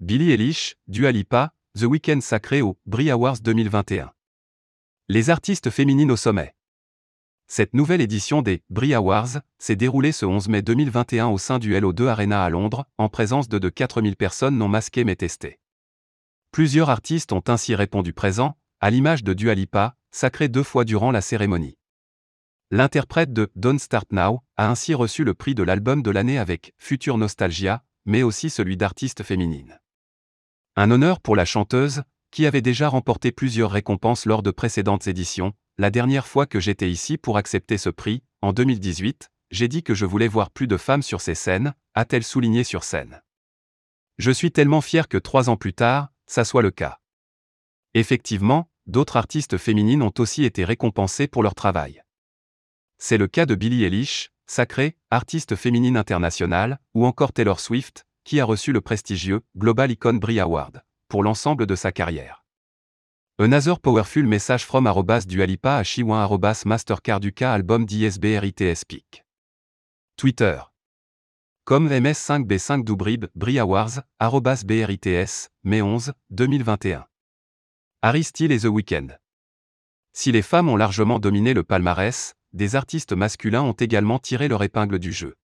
Billie Eilish, Dua Lipa, The Weeknd sacré au Brie Awards 2021. Les artistes féminines au sommet. Cette nouvelle édition des Brie Awards s'est déroulée ce 11 mai 2021 au sein du LO2 Arena à Londres, en présence de de 4000 personnes non masquées mais testées. Plusieurs artistes ont ainsi répondu présent, à l'image de Dua Lipa, sacrée deux fois durant la cérémonie. L'interprète de Don't Start Now a ainsi reçu le prix de l'album de l'année avec Future Nostalgia, mais aussi celui d'artiste féminine. Un honneur pour la chanteuse, qui avait déjà remporté plusieurs récompenses lors de précédentes éditions. La dernière fois que j'étais ici pour accepter ce prix, en 2018, j'ai dit que je voulais voir plus de femmes sur ces scènes, a-t-elle souligné sur scène. Je suis tellement fier que trois ans plus tard, ça soit le cas. Effectivement, d'autres artistes féminines ont aussi été récompensées pour leur travail. C'est le cas de Billie Eilish, sacrée, artiste féminine internationale, ou encore Taylor Swift, qui a reçu le prestigieux Global Icon Brie Award, pour l'ensemble de sa carrière. Another powerful message from arrobas dualipa à chiwan arrobas mastercarduca album d'ISBRITS Peak. Twitter. Comme MS5B5 Doubrib, Brie Awards, arrobas BRITS, mai 11, 2021. Harry et The Weeknd. Si les femmes ont largement dominé le palmarès, des artistes masculins ont également tiré leur épingle du jeu.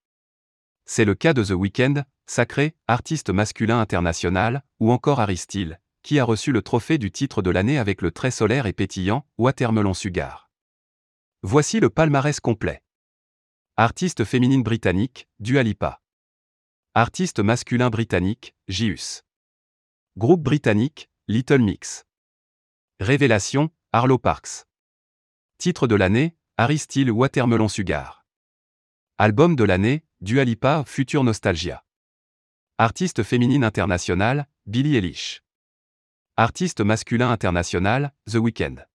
C'est le cas de The Weeknd, sacré artiste masculin international, ou encore Harry Styles, qui a reçu le trophée du titre de l'année avec le très solaire et pétillant Watermelon Sugar. Voici le palmarès complet. Artiste féminine britannique, Dua Lipa. Artiste masculin britannique, Jius. Groupe britannique, Little Mix. Révélation, Arlo Parks. Titre de l'année, Harry Styles Watermelon Sugar. Album de l'année, Dua Lipa Future Nostalgia. Artiste féminine internationale, Billie Eilish. Artiste masculin international, The Weeknd.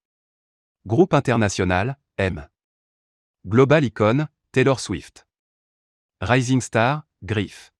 Groupe international, M. Global Icon, Taylor Swift. Rising Star, Griff.